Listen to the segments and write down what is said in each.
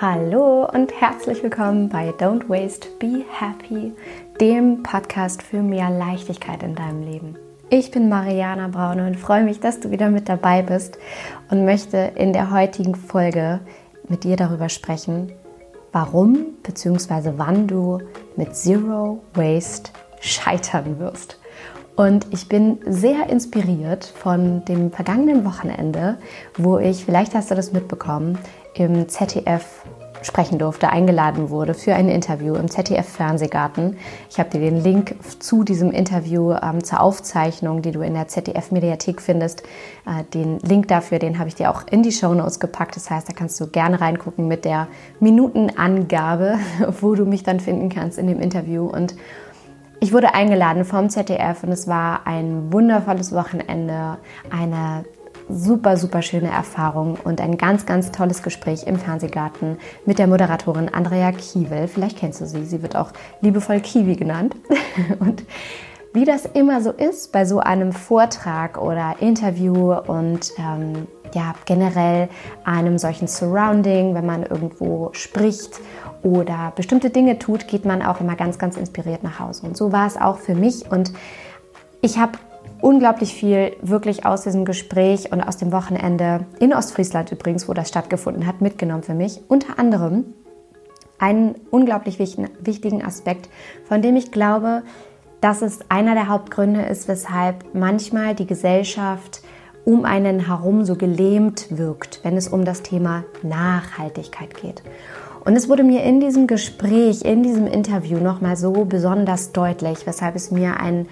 Hallo und herzlich willkommen bei Don't Waste, Be Happy, dem Podcast für mehr Leichtigkeit in deinem Leben. Ich bin Mariana Braune und freue mich, dass du wieder mit dabei bist und möchte in der heutigen Folge mit dir darüber sprechen, warum bzw. wann du mit Zero Waste scheitern wirst. Und ich bin sehr inspiriert von dem vergangenen Wochenende, wo ich, vielleicht hast du das mitbekommen, im ZDF sprechen durfte, eingeladen wurde für ein Interview im ZDF Fernsehgarten. Ich habe dir den Link zu diesem Interview ähm, zur Aufzeichnung, die du in der ZDF Mediathek findest, äh, den Link dafür, den habe ich dir auch in die Show Notes gepackt. Das heißt, da kannst du gerne reingucken mit der Minutenangabe, wo du mich dann finden kannst in dem Interview und ich wurde eingeladen vom ZDF und es war ein wundervolles Wochenende, eine super, super schöne Erfahrung und ein ganz, ganz tolles Gespräch im Fernsehgarten mit der Moderatorin Andrea Kiewel. Vielleicht kennst du sie, sie wird auch liebevoll Kiwi genannt. Und wie das immer so ist bei so einem Vortrag oder Interview und ähm, ja, generell einem solchen Surrounding, wenn man irgendwo spricht oder bestimmte Dinge tut, geht man auch immer ganz, ganz inspiriert nach Hause. Und so war es auch für mich. Und ich habe unglaublich viel wirklich aus diesem Gespräch und aus dem Wochenende in Ostfriesland übrigens, wo das stattgefunden hat, mitgenommen für mich. Unter anderem einen unglaublich wichtigen Aspekt, von dem ich glaube, dass es einer der Hauptgründe ist, weshalb manchmal die Gesellschaft um einen herum so gelähmt wirkt, wenn es um das Thema Nachhaltigkeit geht. Und es wurde mir in diesem Gespräch, in diesem Interview nochmal so besonders deutlich, weshalb es mir ein,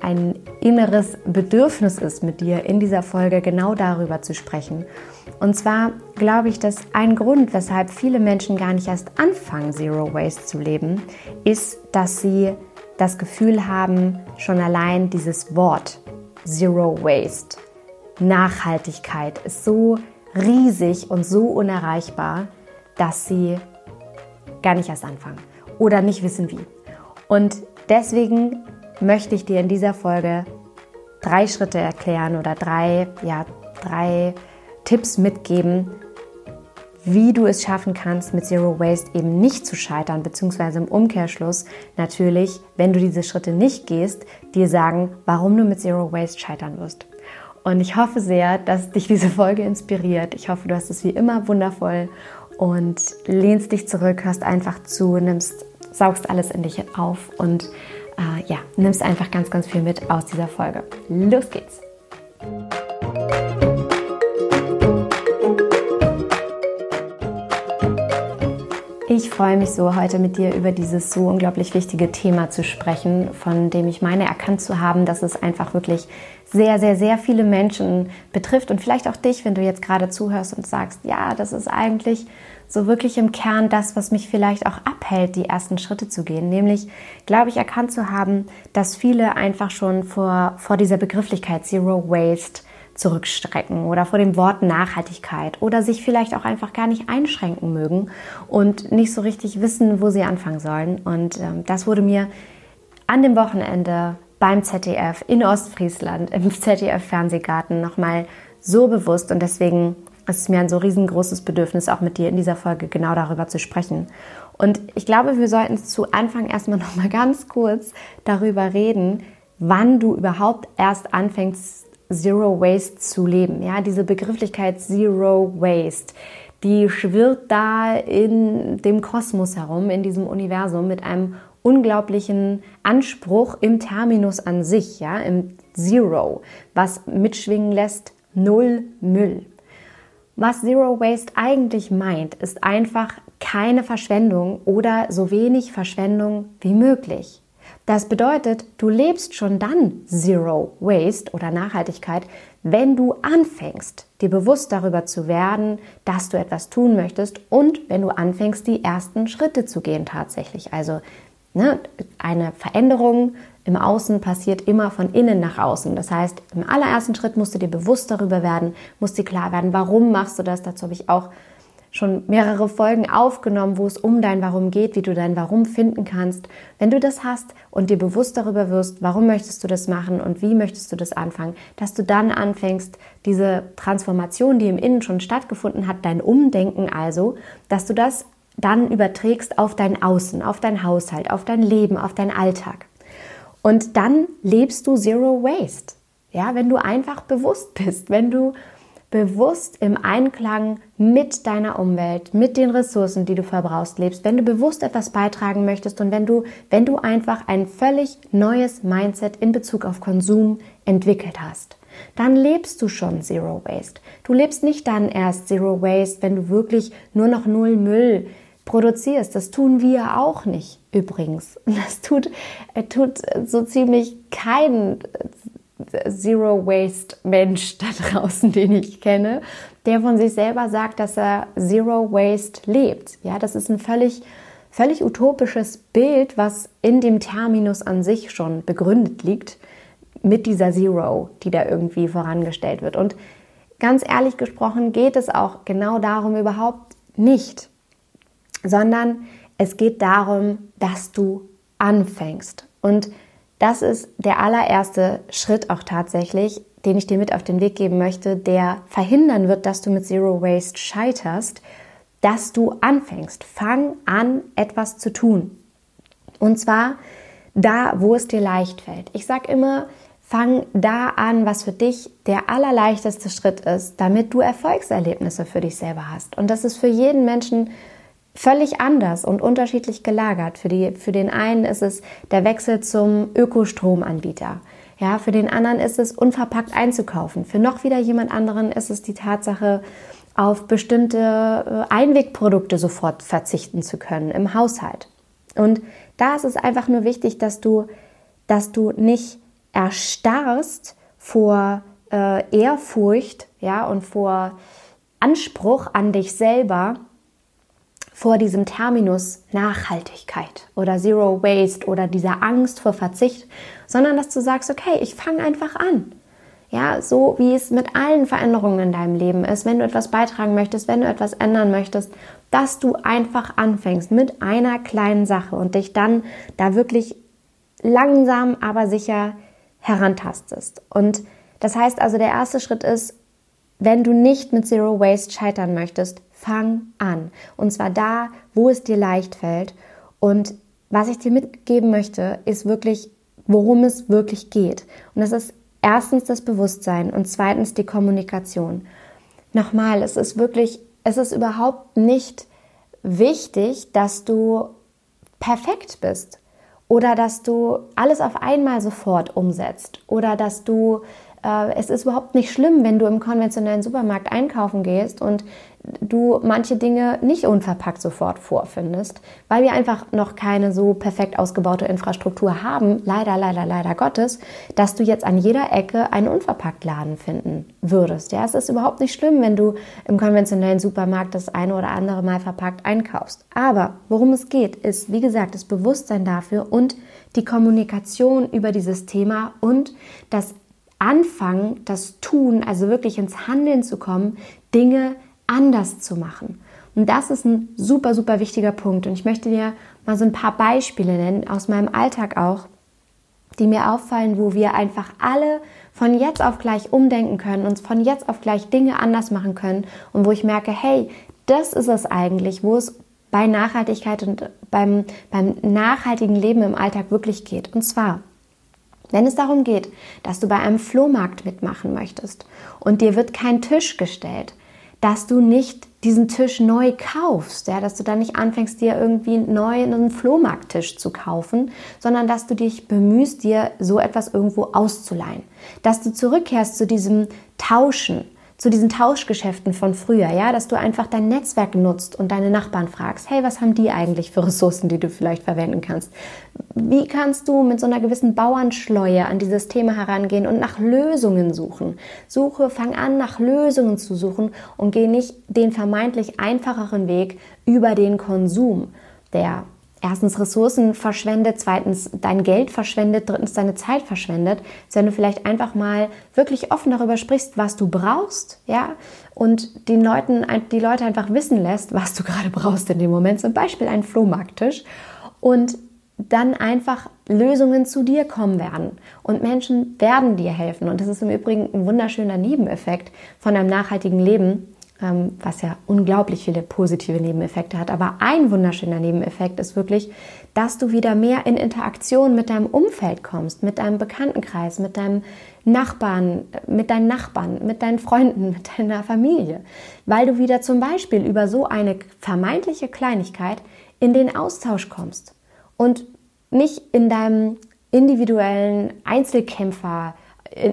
ein inneres Bedürfnis ist, mit dir in dieser Folge genau darüber zu sprechen. Und zwar glaube ich, dass ein Grund, weshalb viele Menschen gar nicht erst anfangen, Zero Waste zu leben, ist, dass sie das Gefühl haben, schon allein dieses Wort Zero Waste, Nachhaltigkeit ist so riesig und so unerreichbar, dass sie gar nicht erst anfangen oder nicht wissen wie. Und deswegen möchte ich dir in dieser Folge drei Schritte erklären oder drei, ja, drei Tipps mitgeben, wie du es schaffen kannst, mit Zero Waste eben nicht zu scheitern, beziehungsweise im Umkehrschluss natürlich, wenn du diese Schritte nicht gehst, dir sagen, warum du mit Zero Waste scheitern wirst. Und ich hoffe sehr, dass dich diese Folge inspiriert. Ich hoffe, du hast es wie immer wundervoll und lehnst dich zurück, hörst einfach zu, nimmst, saugst alles in dich auf und äh, ja, nimmst einfach ganz, ganz viel mit aus dieser Folge. Los geht's! Ich freue mich so, heute mit dir über dieses so unglaublich wichtige Thema zu sprechen, von dem ich meine erkannt zu haben, dass es einfach wirklich sehr, sehr, sehr viele Menschen betrifft und vielleicht auch dich, wenn du jetzt gerade zuhörst und sagst, ja, das ist eigentlich so wirklich im Kern das, was mich vielleicht auch abhält, die ersten Schritte zu gehen. Nämlich, glaube ich, erkannt zu haben, dass viele einfach schon vor, vor dieser Begrifflichkeit Zero Waste zurückstrecken oder vor dem Wort Nachhaltigkeit oder sich vielleicht auch einfach gar nicht einschränken mögen und nicht so richtig wissen, wo sie anfangen sollen. Und ähm, das wurde mir an dem Wochenende beim ZDF in Ostfriesland im ZDF Fernsehgarten nochmal so bewusst und deswegen ist es mir ein so riesengroßes Bedürfnis, auch mit dir in dieser Folge genau darüber zu sprechen. Und ich glaube, wir sollten zu Anfang erstmal nochmal ganz kurz darüber reden, wann du überhaupt erst anfängst, Zero Waste zu leben. Ja, diese Begrifflichkeit Zero Waste, die schwirrt da in dem Kosmos herum, in diesem Universum mit einem unglaublichen Anspruch im Terminus an sich, ja, im Zero, was mitschwingen lässt, null Müll. Was Zero Waste eigentlich meint, ist einfach keine Verschwendung oder so wenig Verschwendung wie möglich. Das bedeutet, du lebst schon dann Zero Waste oder Nachhaltigkeit, wenn du anfängst, dir bewusst darüber zu werden, dass du etwas tun möchtest und wenn du anfängst, die ersten Schritte zu gehen tatsächlich. Also Ne? Eine Veränderung im Außen passiert immer von innen nach außen. Das heißt, im allerersten Schritt musst du dir bewusst darüber werden, musst dir klar werden, warum machst du das. Dazu habe ich auch schon mehrere Folgen aufgenommen, wo es um dein Warum geht, wie du dein Warum finden kannst. Wenn du das hast und dir bewusst darüber wirst, warum möchtest du das machen und wie möchtest du das anfangen, dass du dann anfängst, diese Transformation, die im Innen schon stattgefunden hat, dein Umdenken also, dass du das dann überträgst auf dein Außen, auf dein Haushalt, auf dein Leben, auf deinen Alltag. Und dann lebst du Zero Waste. Ja, wenn du einfach bewusst bist, wenn du bewusst im Einklang mit deiner Umwelt, mit den Ressourcen, die du verbrauchst, lebst, wenn du bewusst etwas beitragen möchtest und wenn du, wenn du einfach ein völlig neues Mindset in Bezug auf Konsum entwickelt hast, dann lebst du schon Zero Waste. Du lebst nicht dann erst Zero Waste, wenn du wirklich nur noch null Müll produzierst. Das tun wir auch nicht übrigens. Das tut, äh, tut so ziemlich kein Zero Waste Mensch da draußen, den ich kenne, der von sich selber sagt, dass er Zero Waste lebt. Ja, das ist ein völlig, völlig utopisches Bild, was in dem Terminus an sich schon begründet liegt, mit dieser Zero, die da irgendwie vorangestellt wird. Und ganz ehrlich gesprochen geht es auch genau darum überhaupt nicht, sondern es geht darum, dass du anfängst. Und das ist der allererste Schritt auch tatsächlich, den ich dir mit auf den Weg geben möchte, der verhindern wird, dass du mit Zero Waste scheiterst, dass du anfängst. Fang an, etwas zu tun. Und zwar da, wo es dir leicht fällt. Ich sage immer, fang da an, was für dich der allerleichteste Schritt ist, damit du Erfolgserlebnisse für dich selber hast. Und das ist für jeden Menschen völlig anders und unterschiedlich gelagert. Für, die, für den einen ist es der Wechsel zum Ökostromanbieter. Ja, für den anderen ist es unverpackt einzukaufen. Für noch wieder jemand anderen ist es die Tatsache, auf bestimmte äh, Einwegprodukte sofort verzichten zu können im Haushalt. Und da ist es einfach nur wichtig, dass du, dass du nicht erstarrst vor äh, Ehrfurcht, ja, und vor Anspruch an dich selber, vor diesem Terminus Nachhaltigkeit oder Zero Waste oder dieser Angst vor Verzicht, sondern dass du sagst, okay, ich fange einfach an. Ja, so wie es mit allen Veränderungen in deinem Leben ist, wenn du etwas beitragen möchtest, wenn du etwas ändern möchtest, dass du einfach anfängst mit einer kleinen Sache und dich dann da wirklich langsam, aber sicher herantastest. Und das heißt also, der erste Schritt ist, wenn du nicht mit Zero Waste scheitern möchtest, fang an. Und zwar da, wo es dir leicht fällt. Und was ich dir mitgeben möchte, ist wirklich, worum es wirklich geht. Und das ist erstens das Bewusstsein und zweitens die Kommunikation. Nochmal, es ist wirklich, es ist überhaupt nicht wichtig, dass du perfekt bist oder dass du alles auf einmal sofort umsetzt oder dass du es ist überhaupt nicht schlimm, wenn du im konventionellen Supermarkt einkaufen gehst und du manche Dinge nicht unverpackt sofort vorfindest, weil wir einfach noch keine so perfekt ausgebaute Infrastruktur haben, leider, leider, leider Gottes, dass du jetzt an jeder Ecke einen Unverpacktladen finden würdest. Ja, es ist überhaupt nicht schlimm, wenn du im konventionellen Supermarkt das eine oder andere Mal verpackt einkaufst. Aber worum es geht, ist, wie gesagt, das Bewusstsein dafür und die Kommunikation über dieses Thema und das Anfangen, das Tun, also wirklich ins Handeln zu kommen, Dinge anders zu machen. Und das ist ein super, super wichtiger Punkt. Und ich möchte dir mal so ein paar Beispiele nennen, aus meinem Alltag auch, die mir auffallen, wo wir einfach alle von jetzt auf gleich umdenken können, uns von jetzt auf gleich Dinge anders machen können und wo ich merke, hey, das ist es eigentlich, wo es bei Nachhaltigkeit und beim, beim nachhaltigen Leben im Alltag wirklich geht. Und zwar, wenn es darum geht, dass du bei einem Flohmarkt mitmachen möchtest und dir wird kein Tisch gestellt, dass du nicht diesen Tisch neu kaufst, ja, dass du dann nicht anfängst, dir irgendwie neu einen Flohmarkttisch zu kaufen, sondern dass du dich bemühst, dir so etwas irgendwo auszuleihen, dass du zurückkehrst zu diesem Tauschen, zu diesen Tauschgeschäften von früher, ja, dass du einfach dein Netzwerk nutzt und deine Nachbarn fragst, hey, was haben die eigentlich für Ressourcen, die du vielleicht verwenden kannst? Wie kannst du mit so einer gewissen Bauernschleue an dieses Thema herangehen und nach Lösungen suchen? Suche, fang an, nach Lösungen zu suchen und geh nicht den vermeintlich einfacheren Weg über den Konsum, der erstens Ressourcen verschwendet, zweitens dein Geld verschwendet, drittens deine Zeit verschwendet, wenn du vielleicht einfach mal wirklich offen darüber sprichst, was du brauchst, ja, und den Leuten, die Leute einfach wissen lässt, was du gerade brauchst in dem Moment, zum Beispiel einen Flohmarkttisch und dann einfach Lösungen zu dir kommen werden. Und Menschen werden dir helfen. Und das ist im Übrigen ein wunderschöner Nebeneffekt von einem nachhaltigen Leben, was ja unglaublich viele positive Nebeneffekte hat. Aber ein wunderschöner Nebeneffekt ist wirklich, dass du wieder mehr in Interaktion mit deinem Umfeld kommst, mit deinem Bekanntenkreis, mit deinem Nachbarn, mit deinen Nachbarn, mit deinen Freunden, mit deiner Familie, weil du wieder zum Beispiel über so eine vermeintliche Kleinigkeit in den Austausch kommst und nicht in deinem individuellen Einzelkämpfer,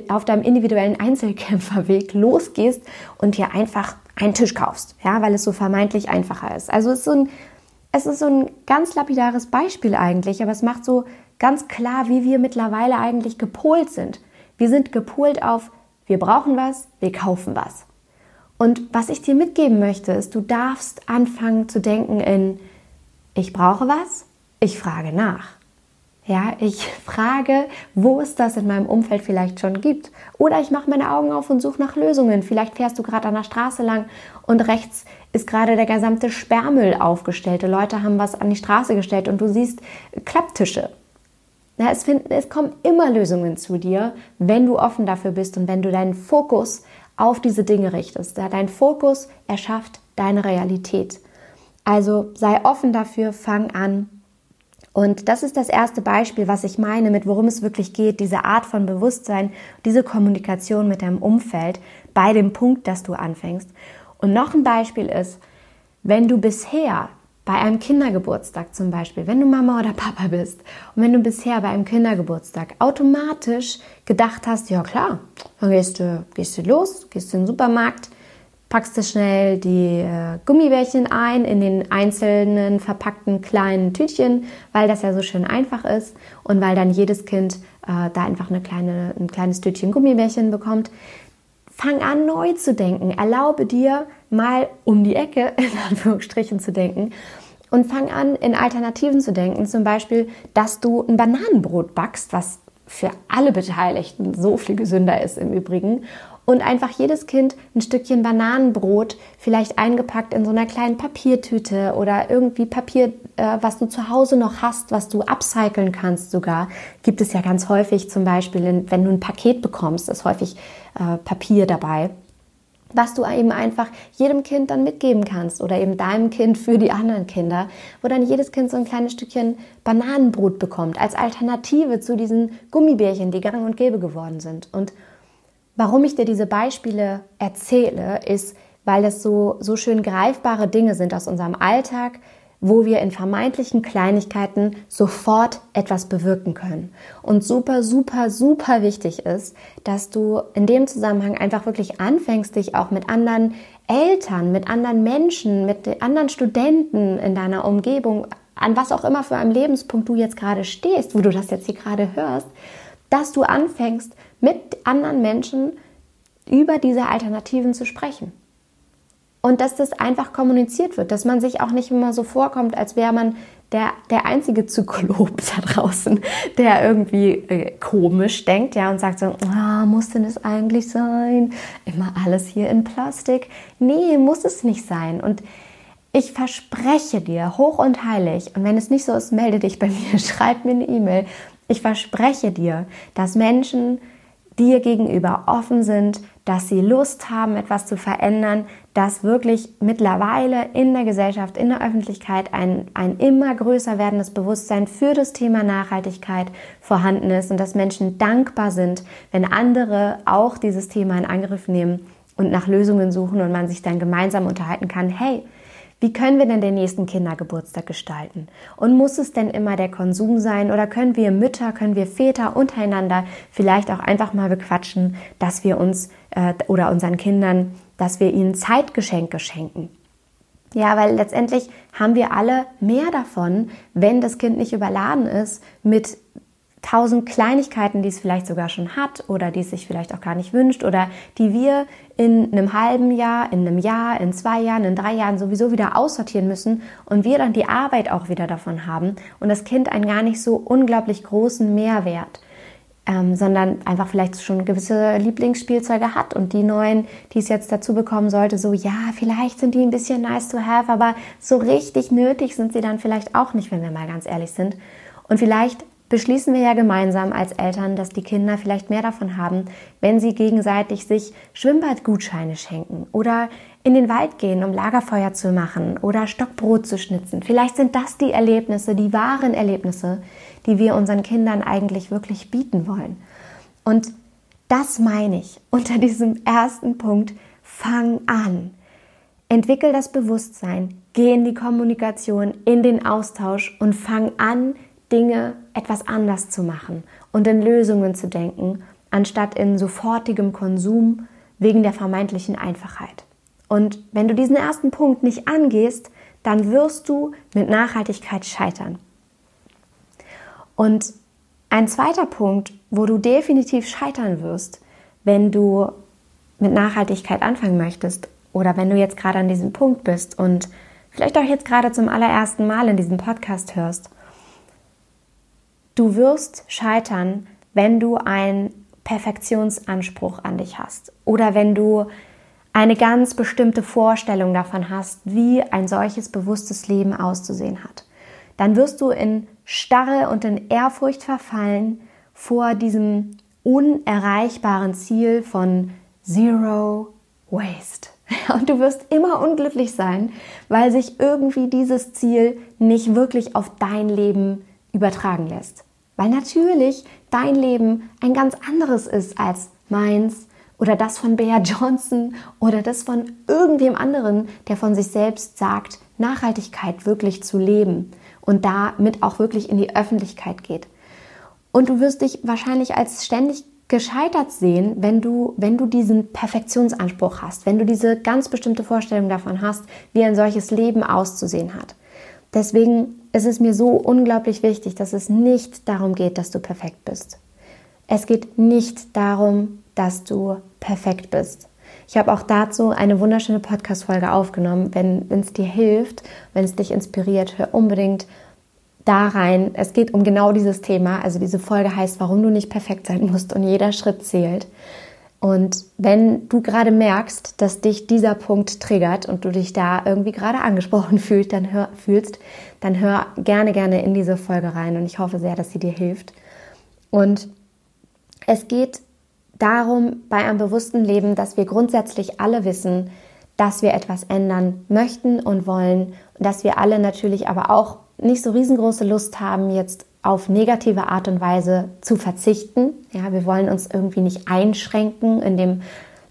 auf deinem individuellen Einzelkämpferweg losgehst und dir einfach einen Tisch kaufst, ja, weil es so vermeintlich einfacher ist. Also es ist so ein, es ist so ein ganz lapidares Beispiel eigentlich, aber es macht so ganz klar, wie wir mittlerweile eigentlich gepolt sind. Wir sind gepolt auf, wir brauchen was, wir kaufen was. Und was ich dir mitgeben möchte, ist, du darfst anfangen zu denken in, ich brauche was, ich frage nach. Ja, ich frage, wo es das in meinem Umfeld vielleicht schon gibt. Oder ich mache meine Augen auf und suche nach Lösungen. Vielleicht fährst du gerade an der Straße lang und rechts ist gerade der gesamte Sperrmüll aufgestellt. Die Leute haben was an die Straße gestellt und du siehst Klapptische. Ja, es, find, es kommen immer Lösungen zu dir, wenn du offen dafür bist und wenn du deinen Fokus auf diese Dinge richtest. Ja, dein Fokus erschafft deine Realität. Also sei offen dafür, fang an, und das ist das erste Beispiel, was ich meine, mit worum es wirklich geht, diese Art von Bewusstsein, diese Kommunikation mit deinem Umfeld bei dem Punkt, dass du anfängst. Und noch ein Beispiel ist, wenn du bisher bei einem Kindergeburtstag zum Beispiel, wenn du Mama oder Papa bist und wenn du bisher bei einem Kindergeburtstag automatisch gedacht hast, ja klar, dann gehst du, gehst du los, gehst du in den Supermarkt, packst du schnell die äh, Gummibärchen ein in den einzelnen verpackten kleinen Tütchen, weil das ja so schön einfach ist und weil dann jedes Kind äh, da einfach eine kleine, ein kleines Tütchen Gummibärchen bekommt. Fang an, neu zu denken. Erlaube dir mal um die Ecke, in Anführungsstrichen, zu denken. Und fang an, in Alternativen zu denken. Zum Beispiel, dass du ein Bananenbrot backst, was für alle Beteiligten so viel gesünder ist im Übrigen und einfach jedes Kind ein Stückchen Bananenbrot, vielleicht eingepackt in so einer kleinen Papiertüte oder irgendwie Papier, äh, was du zu Hause noch hast, was du upcyclen kannst sogar. Gibt es ja ganz häufig zum Beispiel, wenn du ein Paket bekommst, ist häufig äh, Papier dabei was du eben einfach jedem Kind dann mitgeben kannst oder eben deinem Kind für die anderen Kinder, wo dann jedes Kind so ein kleines Stückchen Bananenbrot bekommt als Alternative zu diesen Gummibärchen, die gang und gäbe geworden sind. Und Warum ich dir diese Beispiele erzähle, ist, weil das so, so schön greifbare Dinge sind aus unserem Alltag, wo wir in vermeintlichen Kleinigkeiten sofort etwas bewirken können. Und super, super, super wichtig ist, dass du in dem Zusammenhang einfach wirklich anfängst, dich auch mit anderen Eltern, mit anderen Menschen, mit anderen Studenten in deiner Umgebung, an was auch immer für einem Lebenspunkt du jetzt gerade stehst, wo du das jetzt hier gerade hörst, dass du anfängst, mit anderen Menschen über diese Alternativen zu sprechen. Und dass das einfach kommuniziert wird, dass man sich auch nicht immer so vorkommt, als wäre man der, der einzige Zyklop da draußen, der irgendwie äh, komisch denkt, ja, und sagt so, ah, muss denn das eigentlich sein? Immer alles hier in Plastik. Nee, muss es nicht sein. Und ich verspreche dir, hoch und heilig, und wenn es nicht so ist, melde dich bei mir, schreib mir eine E-Mail. Ich verspreche dir, dass Menschen dir gegenüber offen sind, dass sie Lust haben, etwas zu verändern, dass wirklich mittlerweile in der Gesellschaft, in der Öffentlichkeit ein, ein immer größer werdendes Bewusstsein für das Thema Nachhaltigkeit vorhanden ist und dass Menschen dankbar sind, wenn andere auch dieses Thema in Angriff nehmen und nach Lösungen suchen und man sich dann gemeinsam unterhalten kann, hey, wie können wir denn den nächsten Kindergeburtstag gestalten? Und muss es denn immer der Konsum sein oder können wir Mütter, können wir Väter untereinander vielleicht auch einfach mal bequatschen, dass wir uns äh, oder unseren Kindern, dass wir ihnen Zeitgeschenke schenken? Ja, weil letztendlich haben wir alle mehr davon, wenn das Kind nicht überladen ist mit tausend Kleinigkeiten, die es vielleicht sogar schon hat oder die es sich vielleicht auch gar nicht wünscht oder die wir in einem halben Jahr, in einem Jahr, in zwei Jahren, in drei Jahren sowieso wieder aussortieren müssen und wir dann die Arbeit auch wieder davon haben und das Kind einen gar nicht so unglaublich großen Mehrwert. Ähm, sondern einfach vielleicht schon gewisse Lieblingsspielzeuge hat und die neuen, die es jetzt dazu bekommen sollte, so ja, vielleicht sind die ein bisschen nice to have, aber so richtig nötig sind sie dann vielleicht auch nicht, wenn wir mal ganz ehrlich sind. Und vielleicht beschließen wir ja gemeinsam als Eltern, dass die Kinder vielleicht mehr davon haben, wenn sie gegenseitig sich Schwimmbadgutscheine schenken oder in den Wald gehen, um Lagerfeuer zu machen oder Stockbrot zu schnitzen. Vielleicht sind das die Erlebnisse, die wahren Erlebnisse, die wir unseren Kindern eigentlich wirklich bieten wollen. Und das meine ich unter diesem ersten Punkt. Fang an. Entwickel das Bewusstsein, geh in die Kommunikation, in den Austausch und fang an, Dinge etwas anders zu machen und in Lösungen zu denken, anstatt in sofortigem Konsum wegen der vermeintlichen Einfachheit. Und wenn du diesen ersten Punkt nicht angehst, dann wirst du mit Nachhaltigkeit scheitern. Und ein zweiter Punkt, wo du definitiv scheitern wirst, wenn du mit Nachhaltigkeit anfangen möchtest oder wenn du jetzt gerade an diesem Punkt bist und vielleicht auch jetzt gerade zum allerersten Mal in diesem Podcast hörst, Du wirst scheitern, wenn du einen Perfektionsanspruch an dich hast oder wenn du eine ganz bestimmte Vorstellung davon hast, wie ein solches bewusstes Leben auszusehen hat. Dann wirst du in Starre und in Ehrfurcht verfallen vor diesem unerreichbaren Ziel von Zero Waste. Und du wirst immer unglücklich sein, weil sich irgendwie dieses Ziel nicht wirklich auf dein Leben übertragen lässt. Weil natürlich dein Leben ein ganz anderes ist als meins oder das von Bea Johnson oder das von irgendwem anderen, der von sich selbst sagt, Nachhaltigkeit wirklich zu leben und damit auch wirklich in die Öffentlichkeit geht. Und du wirst dich wahrscheinlich als ständig gescheitert sehen, wenn du, wenn du diesen Perfektionsanspruch hast, wenn du diese ganz bestimmte Vorstellung davon hast, wie ein solches Leben auszusehen hat. Deswegen ist es mir so unglaublich wichtig, dass es nicht darum geht, dass du perfekt bist. Es geht nicht darum, dass du perfekt bist. Ich habe auch dazu eine wunderschöne Podcast-Folge aufgenommen. Wenn es dir hilft, wenn es dich inspiriert, hör unbedingt da rein. Es geht um genau dieses Thema. Also diese Folge heißt, warum du nicht perfekt sein musst und jeder Schritt zählt. Und wenn du gerade merkst, dass dich dieser Punkt triggert und du dich da irgendwie gerade angesprochen fühlst, dann hör, fühlst, dann hör gerne, gerne in diese Folge rein und ich hoffe sehr, dass sie dir hilft. Und es geht darum, bei einem bewussten Leben, dass wir grundsätzlich alle wissen, dass wir etwas ändern möchten und wollen dass wir alle natürlich aber auch nicht so riesengroße Lust haben, jetzt auf negative Art und Weise zu verzichten. Ja, wir wollen uns irgendwie nicht einschränken in dem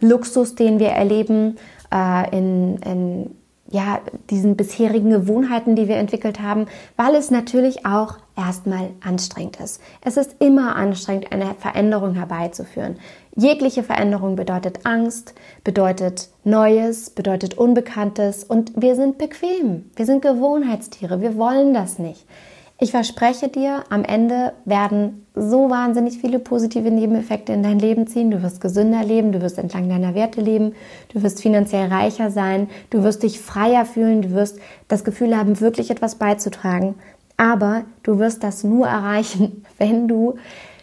Luxus, den wir erleben, äh, in, in ja, diesen bisherigen Gewohnheiten, die wir entwickelt haben, weil es natürlich auch erstmal anstrengend ist. Es ist immer anstrengend, eine Veränderung herbeizuführen. Jegliche Veränderung bedeutet Angst, bedeutet Neues, bedeutet Unbekanntes und wir sind bequem. Wir sind Gewohnheitstiere. Wir wollen das nicht. Ich verspreche dir, am Ende werden so wahnsinnig viele positive Nebeneffekte in dein Leben ziehen. Du wirst gesünder leben, du wirst entlang deiner Werte leben, du wirst finanziell reicher sein, du wirst dich freier fühlen, du wirst das Gefühl haben, wirklich etwas beizutragen. Aber du wirst das nur erreichen, wenn du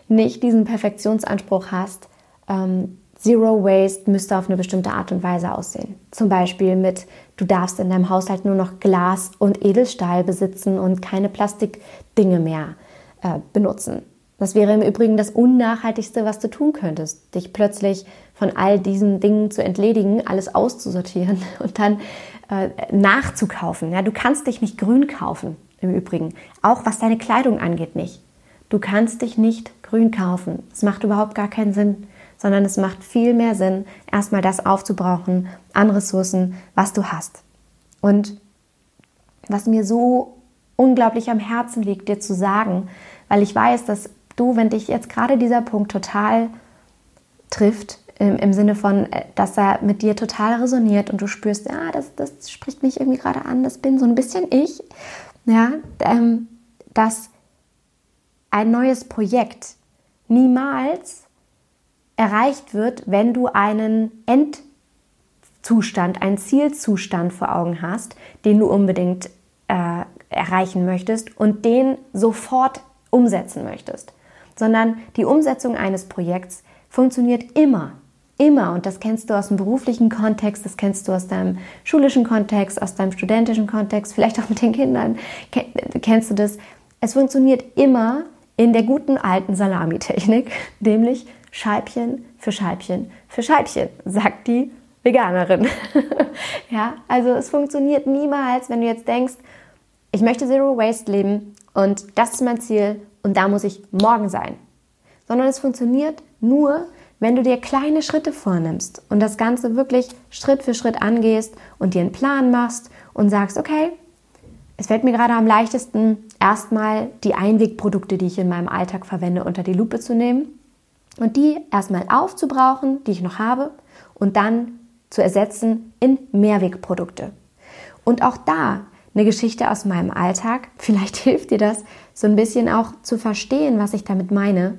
nicht diesen Perfektionsanspruch hast, ähm, Zero Waste müsste auf eine bestimmte Art und Weise aussehen. Zum Beispiel mit, du darfst in deinem Haushalt nur noch Glas und Edelstahl besitzen und keine Plastikdinge mehr äh, benutzen. Das wäre im Übrigen das Unnachhaltigste, was du tun könntest, dich plötzlich von all diesen Dingen zu entledigen, alles auszusortieren und dann äh, nachzukaufen. Ja, du kannst dich nicht grün kaufen, im Übrigen. Auch was deine Kleidung angeht, nicht. Du kannst dich nicht grün kaufen. Es macht überhaupt gar keinen Sinn sondern es macht viel mehr Sinn, erstmal das aufzubrauchen an Ressourcen, was du hast. Und was mir so unglaublich am Herzen liegt, dir zu sagen, weil ich weiß, dass du, wenn dich jetzt gerade dieser Punkt total trifft, im, Sinne von, äh, dass er mit dir total resoniert und du spürst, ja, das, das spricht mich irgendwie gerade an, das bin so ein bisschen ich, ja, ähm, dass ein neues Projekt niemals erreicht wird, wenn du einen Endzustand, einen Zielzustand vor Augen hast, den du unbedingt äh, erreichen möchtest und den sofort umsetzen möchtest. Sondern die Umsetzung eines Projekts funktioniert immer, immer. Und das kennst du aus dem beruflichen Kontext, das kennst du aus deinem schulischen Kontext, aus deinem studentischen Kontext, vielleicht auch mit den Kindern kennst du das. Es funktioniert immer in der guten alten Salamitechnik, nämlich Scheibchen für Scheibchen für Scheibchen, sagt die Veganerin. ja, also es funktioniert niemals, wenn du jetzt denkst, ich möchte Zero Waste leben und das ist mein Ziel und da muss ich morgen sein. Sondern es funktioniert nur, wenn du dir kleine Schritte vornimmst und das Ganze wirklich Schritt für Schritt angehst und dir einen Plan machst und sagst, okay, es fällt mir gerade am leichtesten, erstmal die Einwegprodukte, die ich in meinem Alltag verwende, unter die Lupe zu nehmen und die erstmal aufzubrauchen, die ich noch habe, und dann zu ersetzen in Mehrwegprodukte. Und auch da eine Geschichte aus meinem Alltag. Vielleicht hilft dir das so ein bisschen auch zu verstehen, was ich damit meine.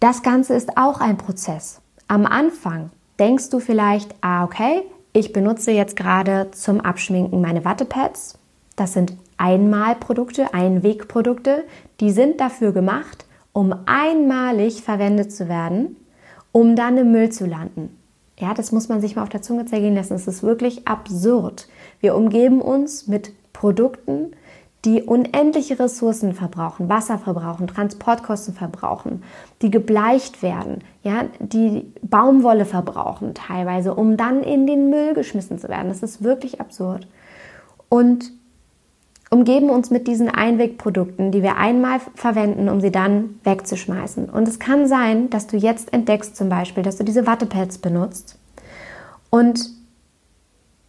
Das Ganze ist auch ein Prozess. Am Anfang denkst du vielleicht, ah, okay, ich benutze jetzt gerade zum Abschminken meine Wattepads. Das sind Einmalprodukte, Einwegprodukte. Die sind dafür gemacht, um einmalig verwendet zu werden, um dann im Müll zu landen. Ja, das muss man sich mal auf der Zunge zergehen lassen. Es ist wirklich absurd. Wir umgeben uns mit Produkten, die unendliche Ressourcen verbrauchen, Wasser verbrauchen, Transportkosten verbrauchen, die gebleicht werden, ja, die Baumwolle verbrauchen teilweise, um dann in den Müll geschmissen zu werden. Das ist wirklich absurd. Und umgeben uns mit diesen Einwegprodukten, die wir einmal verwenden, um sie dann wegzuschmeißen. Und es kann sein, dass du jetzt entdeckst zum Beispiel, dass du diese Wattepads benutzt und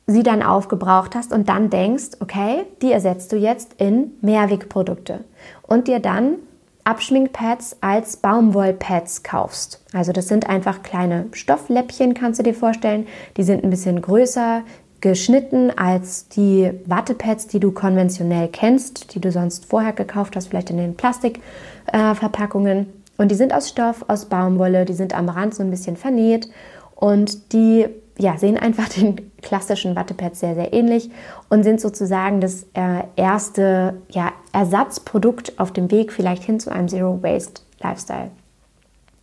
sie dann aufgebraucht hast und dann denkst, okay, die ersetzt du jetzt in Mehrwegprodukte und dir dann Abschminkpads als Baumwollpads kaufst. Also das sind einfach kleine Stoffläppchen, kannst du dir vorstellen. Die sind ein bisschen größer, geschnitten als die Wattepads, die du konventionell kennst, die du sonst vorher gekauft hast, vielleicht in den Plastikverpackungen. Äh, und die sind aus Stoff, aus Baumwolle, die sind am Rand so ein bisschen vernäht und die ja, sehen einfach den klassischen Wattepads sehr, sehr ähnlich und sind sozusagen das äh, erste ja, Ersatzprodukt auf dem Weg vielleicht hin zu einem Zero Waste Lifestyle.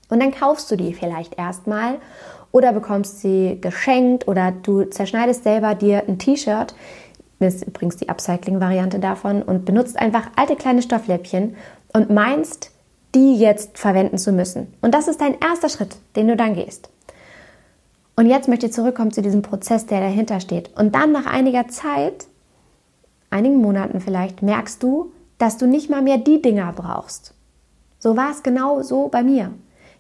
Und dann kaufst du die vielleicht erstmal oder bekommst sie geschenkt oder du zerschneidest selber dir ein T-Shirt, das ist übrigens die Upcycling-Variante davon, und benutzt einfach alte kleine Stoffläppchen und meinst, die jetzt verwenden zu müssen. Und das ist dein erster Schritt, den du dann gehst. Und jetzt möchte ich zurückkommen zu diesem Prozess, der dahinter steht. Und dann nach einiger Zeit, einigen Monaten vielleicht, merkst du, dass du nicht mal mehr die Dinger brauchst. So war es genau so bei mir.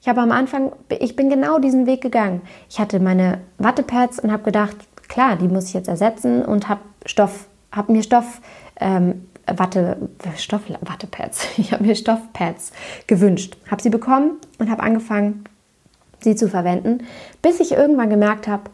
Ich habe am Anfang, ich bin genau diesen Weg gegangen. Ich hatte meine Wattepads und habe gedacht, klar, die muss ich jetzt ersetzen und habe Stoff, habe mir Stoff, ähm, Watte, Stoff, Wattepads, ich habe mir Stoffpads gewünscht, habe sie bekommen und habe angefangen, sie zu verwenden, bis ich irgendwann gemerkt habe,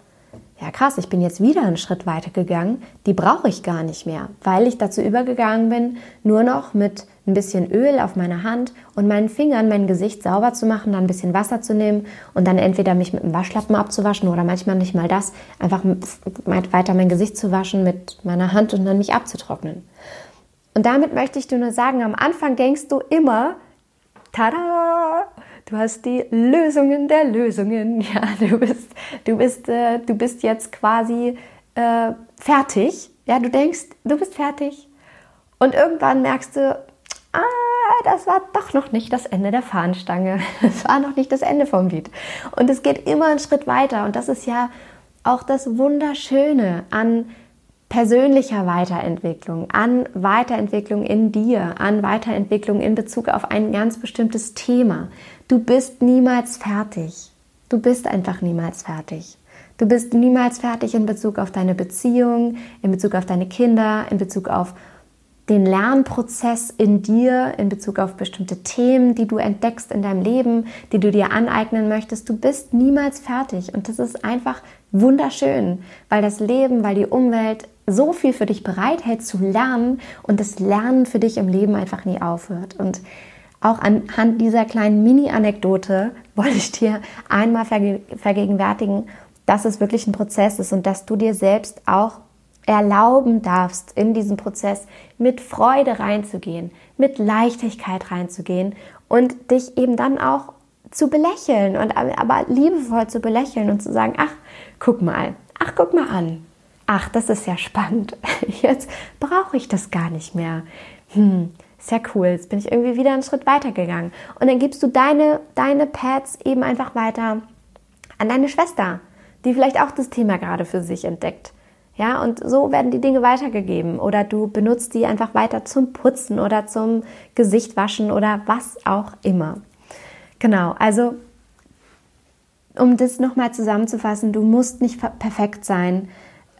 ja krass, ich bin jetzt wieder einen Schritt weiter gegangen, die brauche ich gar nicht mehr, weil ich dazu übergegangen bin, nur noch mit ein bisschen Öl auf meiner Hand und meinen Fingern mein Gesicht sauber zu machen, dann ein bisschen Wasser zu nehmen und dann entweder mich mit einem Waschlappen abzuwaschen oder manchmal nicht mal das, einfach weiter mein Gesicht zu waschen mit meiner Hand und dann mich abzutrocknen. Und damit möchte ich dir nur sagen, am Anfang denkst du immer, tada, du hast die Lösungen der Lösungen. Ja, du bist, du bist, äh, du bist jetzt quasi äh, fertig. Ja, du denkst, du bist fertig. Und irgendwann merkst du, ah, das war doch noch nicht das Ende der Fahnenstange. Das war noch nicht das Ende vom Lied. Und es geht immer einen Schritt weiter. Und das ist ja auch das Wunderschöne an persönlicher Weiterentwicklung, an Weiterentwicklung in dir, an Weiterentwicklung in Bezug auf ein ganz bestimmtes Thema. Du bist niemals fertig. Du bist einfach niemals fertig. Du bist niemals fertig in Bezug auf deine Beziehung, in Bezug auf deine Kinder, in Bezug auf den Lernprozess in dir, in Bezug auf bestimmte Themen, die du entdeckst in deinem Leben, die du dir aneignen möchtest. Du bist niemals fertig und das ist einfach wunderschön, weil das Leben, weil die Umwelt so viel für dich bereithält zu lernen und das Lernen für dich im Leben einfach nie aufhört. Und auch anhand dieser kleinen Mini-Anekdote wollte ich dir einmal vergegenwärtigen, dass es wirklich ein Prozess ist und dass du dir selbst auch erlauben darfst, in diesen Prozess mit Freude reinzugehen, mit Leichtigkeit reinzugehen und dich eben dann auch zu belächeln und aber liebevoll zu belächeln und zu sagen, ach, guck mal, ach, guck mal an. Ach, das ist ja spannend. Jetzt brauche ich das gar nicht mehr. Hm, ja cool. Jetzt bin ich irgendwie wieder einen Schritt weiter gegangen. Und dann gibst du deine, deine Pads eben einfach weiter an deine Schwester, die vielleicht auch das Thema gerade für sich entdeckt. Ja, und so werden die Dinge weitergegeben oder du benutzt die einfach weiter zum Putzen oder zum Gesichtwaschen oder was auch immer. Genau, also um das nochmal zusammenzufassen, du musst nicht perfekt sein,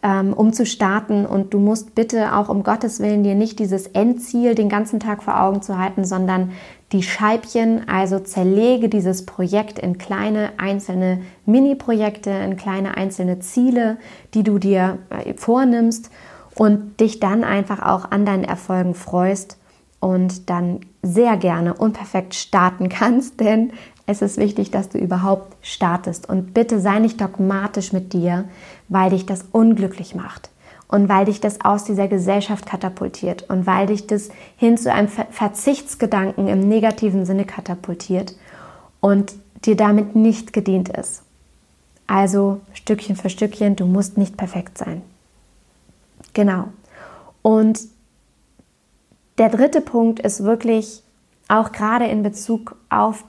ähm, um zu starten. Und du musst bitte auch um Gottes Willen dir nicht dieses Endziel den ganzen Tag vor Augen zu halten, sondern die Scheibchen, also zerlege dieses Projekt in kleine einzelne Mini-Projekte, in kleine einzelne Ziele, die du dir äh, vornimmst und dich dann einfach auch an deinen Erfolgen freust und dann sehr gerne unperfekt starten kannst, denn es ist wichtig, dass du überhaupt startest. Und bitte sei nicht dogmatisch mit dir, weil dich das unglücklich macht und weil dich das aus dieser Gesellschaft katapultiert und weil dich das hin zu einem Verzichtsgedanken im negativen Sinne katapultiert und dir damit nicht gedient ist. Also Stückchen für Stückchen, du musst nicht perfekt sein. Genau. Und der dritte Punkt ist wirklich auch gerade in Bezug auf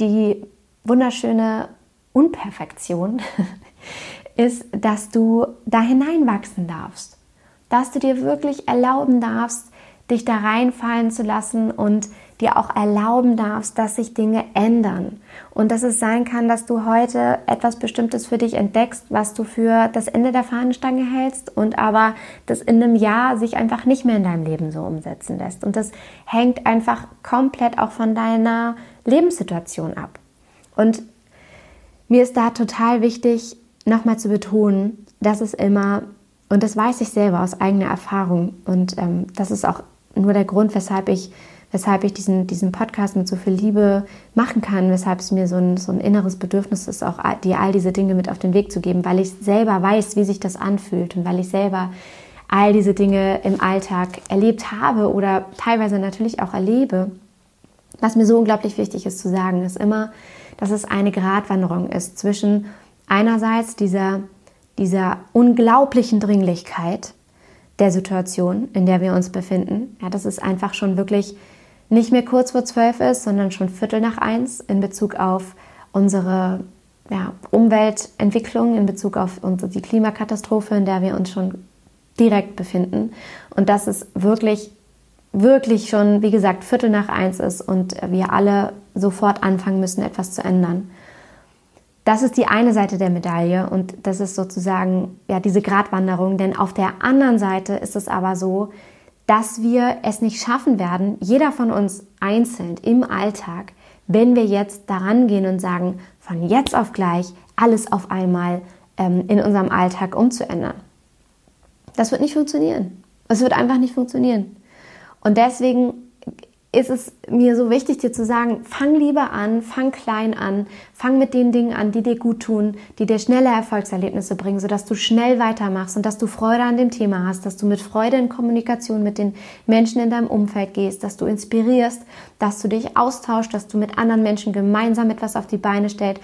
die wunderschöne Unperfektion, ist, dass du da hineinwachsen darfst. Dass du dir wirklich erlauben darfst, dich da reinfallen zu lassen und dir auch erlauben darfst, dass sich Dinge ändern. Und dass es sein kann, dass du heute etwas Bestimmtes für dich entdeckst, was du für das Ende der Fahnenstange hältst und aber das in einem Jahr sich einfach nicht mehr in deinem Leben so umsetzen lässt. Und das hängt einfach komplett auch von deiner Lebenssituation ab. Und mir ist da total wichtig, nochmal zu betonen, dass es immer, und das weiß ich selber aus eigener Erfahrung, und ähm, das ist auch nur der Grund, weshalb ich, weshalb ich diesen, diesen Podcast mit so viel Liebe machen kann, weshalb es mir so ein, so ein inneres Bedürfnis ist, auch dir all diese Dinge mit auf den Weg zu geben, weil ich selber weiß, wie sich das anfühlt und weil ich selber all diese Dinge im Alltag erlebt habe oder teilweise natürlich auch erlebe. Was mir so unglaublich wichtig ist zu sagen, ist immer, dass es eine Gratwanderung ist zwischen einerseits dieser, dieser unglaublichen Dringlichkeit der Situation, in der wir uns befinden. Ja, dass es einfach schon wirklich nicht mehr kurz vor zwölf ist, sondern schon Viertel nach eins in Bezug auf unsere ja, Umweltentwicklung, in Bezug auf unsere, die Klimakatastrophe, in der wir uns schon direkt befinden. Und dass es wirklich, wirklich schon, wie gesagt, Viertel nach eins ist und wir alle sofort anfangen müssen, etwas zu ändern. Das ist die eine Seite der Medaille und das ist sozusagen ja diese Gratwanderung. Denn auf der anderen Seite ist es aber so, dass wir es nicht schaffen werden, jeder von uns einzeln im Alltag, wenn wir jetzt daran gehen und sagen, von jetzt auf gleich alles auf einmal ähm, in unserem Alltag umzuändern. Das wird nicht funktionieren. Es wird einfach nicht funktionieren. Und deswegen ist es mir so wichtig, dir zu sagen, fang lieber an, fang klein an, fang mit den Dingen an, die dir gut tun, die dir schnelle Erfolgserlebnisse bringen, sodass du schnell weitermachst und dass du Freude an dem Thema hast, dass du mit Freude in Kommunikation mit den Menschen in deinem Umfeld gehst, dass du inspirierst, dass du dich austauschst, dass du mit anderen Menschen gemeinsam etwas auf die Beine stellst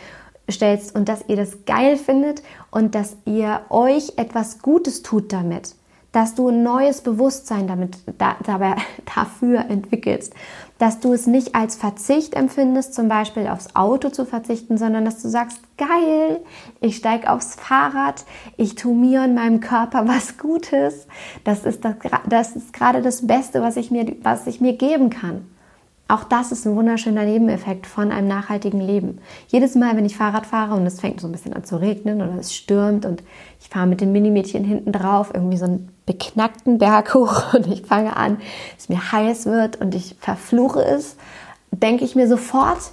stellst und dass ihr das geil findet und dass ihr euch etwas Gutes tut damit dass du ein neues Bewusstsein damit, da, dabei, dafür entwickelst, dass du es nicht als Verzicht empfindest, zum Beispiel aufs Auto zu verzichten, sondern dass du sagst, geil, ich steige aufs Fahrrad, ich tue mir und meinem Körper was Gutes. Das ist, das, das ist gerade das Beste, was ich, mir, was ich mir geben kann. Auch das ist ein wunderschöner Nebeneffekt von einem nachhaltigen Leben. Jedes Mal, wenn ich Fahrrad fahre und es fängt so ein bisschen an zu regnen oder es stürmt und ich fahre mit dem Minimädchen hinten drauf, irgendwie so einen beknackten Berg hoch und ich fange an, es mir heiß wird und ich verfluche es, denke ich mir sofort,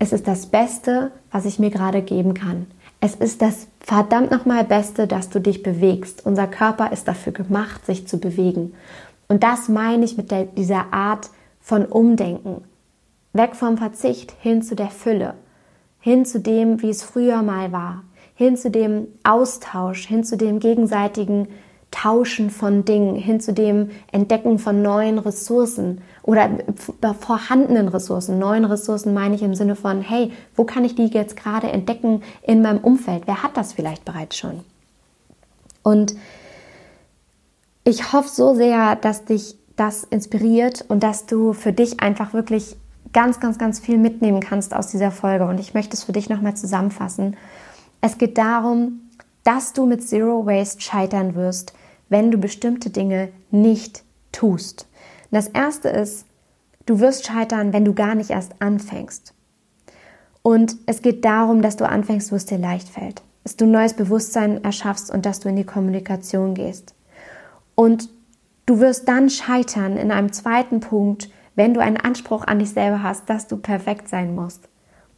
es ist das Beste, was ich mir gerade geben kann. Es ist das verdammt nochmal Beste, dass du dich bewegst. Unser Körper ist dafür gemacht, sich zu bewegen. Und das meine ich mit der, dieser Art von Umdenken. Weg vom Verzicht hin zu der Fülle, hin zu dem, wie es früher mal war, hin zu dem Austausch, hin zu dem gegenseitigen Tauschen von Dingen, hin zu dem Entdecken von neuen Ressourcen oder vorhandenen Ressourcen. Neuen Ressourcen meine ich im Sinne von, hey, wo kann ich die jetzt gerade entdecken in meinem Umfeld? Wer hat das vielleicht bereits schon? Und ich hoffe so sehr, dass dich das inspiriert und dass du für dich einfach wirklich ganz, ganz, ganz viel mitnehmen kannst aus dieser Folge. Und ich möchte es für dich nochmal zusammenfassen. Es geht darum, dass du mit Zero Waste scheitern wirst, wenn du bestimmte Dinge nicht tust. das erste ist, du wirst scheitern, wenn du gar nicht erst anfängst. Und es geht darum, dass du anfängst, wo es dir leicht fällt, dass du neues Bewusstsein erschaffst und dass du in die Kommunikation gehst. Und du wirst dann scheitern in einem zweiten Punkt, wenn du einen Anspruch an dich selber hast, dass du perfekt sein musst.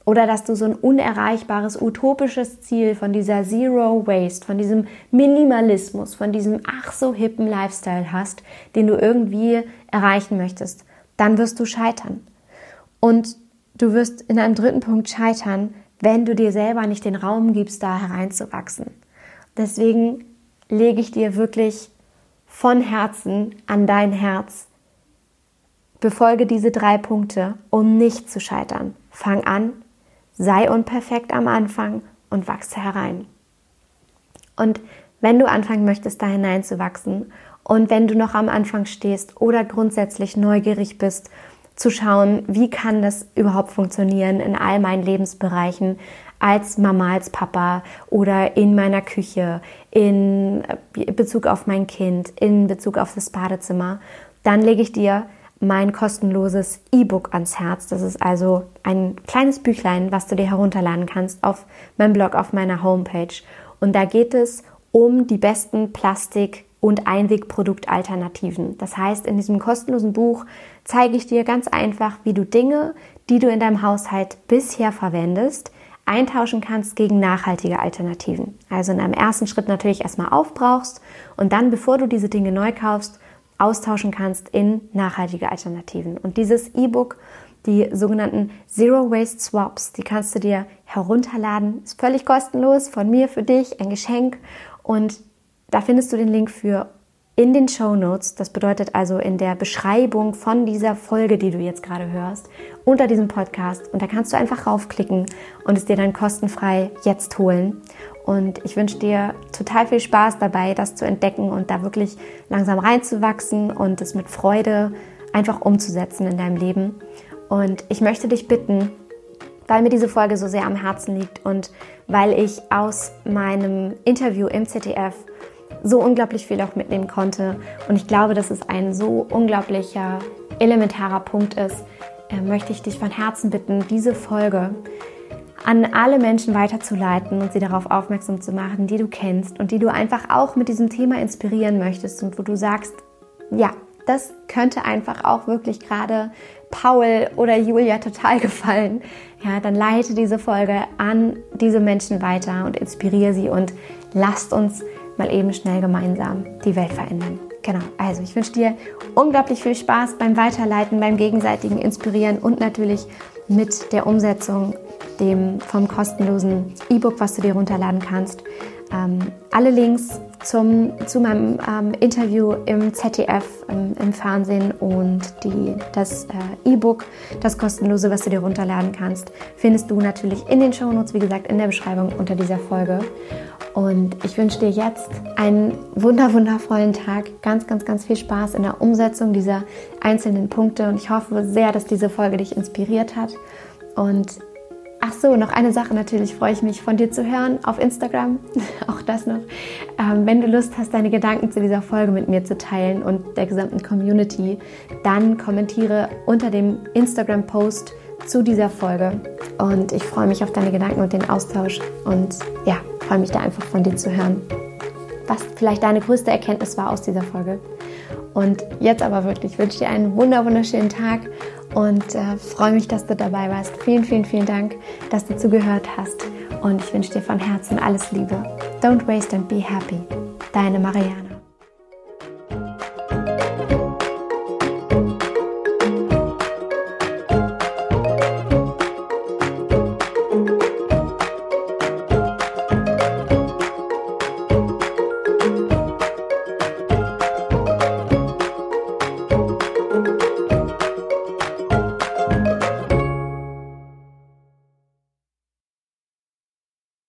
Oder dass du so ein unerreichbares, utopisches Ziel von dieser Zero Waste, von diesem Minimalismus, von diesem ach so hippen Lifestyle hast, den du irgendwie erreichen möchtest, dann wirst du scheitern. Und du wirst in einem dritten Punkt scheitern, wenn du dir selber nicht den Raum gibst, da hereinzuwachsen. Deswegen lege ich dir wirklich von Herzen an dein Herz. Befolge diese drei Punkte, um nicht zu scheitern. Fang an, sei unperfekt am Anfang und wachse herein. Und wenn du anfangen möchtest, da hineinzuwachsen und wenn du noch am Anfang stehst oder grundsätzlich neugierig bist, zu schauen, wie kann das überhaupt funktionieren in all meinen Lebensbereichen als Mama, als Papa oder in meiner Küche, in Bezug auf mein Kind, in Bezug auf das Badezimmer, dann lege ich dir mein kostenloses E-Book ans Herz. Das ist also ein kleines Büchlein, was du dir herunterladen kannst auf meinem Blog, auf meiner Homepage. Und da geht es um die besten Plastik- und Einwegproduktalternativen. Das heißt, in diesem kostenlosen Buch zeige ich dir ganz einfach, wie du Dinge, die du in deinem Haushalt bisher verwendest, eintauschen kannst gegen nachhaltige Alternativen. Also in einem ersten Schritt natürlich erstmal aufbrauchst und dann, bevor du diese Dinge neu kaufst, austauschen kannst in nachhaltige Alternativen. Und dieses E-Book, die sogenannten Zero Waste Swaps, die kannst du dir herunterladen. Ist völlig kostenlos von mir für dich, ein Geschenk. Und da findest du den Link für in den Show Notes. Das bedeutet also in der Beschreibung von dieser Folge, die du jetzt gerade hörst, unter diesem Podcast. Und da kannst du einfach raufklicken und es dir dann kostenfrei jetzt holen. Und ich wünsche dir total viel Spaß dabei, das zu entdecken und da wirklich langsam reinzuwachsen und es mit Freude einfach umzusetzen in deinem Leben. Und ich möchte dich bitten, weil mir diese Folge so sehr am Herzen liegt und weil ich aus meinem Interview im ZDF so unglaublich viel auch mitnehmen konnte. Und ich glaube, dass es ein so unglaublicher, elementarer Punkt ist, äh, möchte ich dich von Herzen bitten, diese Folge an alle Menschen weiterzuleiten und sie darauf aufmerksam zu machen, die du kennst und die du einfach auch mit diesem Thema inspirieren möchtest und wo du sagst, ja, das könnte einfach auch wirklich gerade Paul oder Julia total gefallen. Ja, dann leite diese Folge an diese Menschen weiter und inspiriere sie und lasst uns mal eben schnell gemeinsam die Welt verändern. Genau, also ich wünsche dir unglaublich viel Spaß beim Weiterleiten, beim gegenseitigen Inspirieren und natürlich mit der Umsetzung dem, vom kostenlosen E-Book, was du dir runterladen kannst. Ähm, alle Links zum, zu meinem ähm, Interview im ZDF, ähm, im Fernsehen und die, das äh, E-Book, das kostenlose, was du dir runterladen kannst, findest du natürlich in den Shownotes, wie gesagt, in der Beschreibung unter dieser Folge. Und ich wünsche dir jetzt einen wunder wundervollen Tag, ganz, ganz, ganz viel Spaß in der Umsetzung dieser einzelnen Punkte und ich hoffe sehr, dass diese Folge dich inspiriert hat. Und Ach so, noch eine Sache natürlich freue ich mich von dir zu hören auf Instagram. Auch das noch. Ähm, wenn du Lust hast, deine Gedanken zu dieser Folge mit mir zu teilen und der gesamten Community, dann kommentiere unter dem Instagram-Post zu dieser Folge. Und ich freue mich auf deine Gedanken und den Austausch. Und ja, freue mich da einfach von dir zu hören, was vielleicht deine größte Erkenntnis war aus dieser Folge. Und jetzt aber wirklich, ich wünsche dir einen wunderschönen Tag und äh, freue mich, dass du dabei warst. Vielen, vielen, vielen Dank, dass du zugehört hast und ich wünsche dir von Herzen alles Liebe. Don't waste and be happy. Deine Marianne.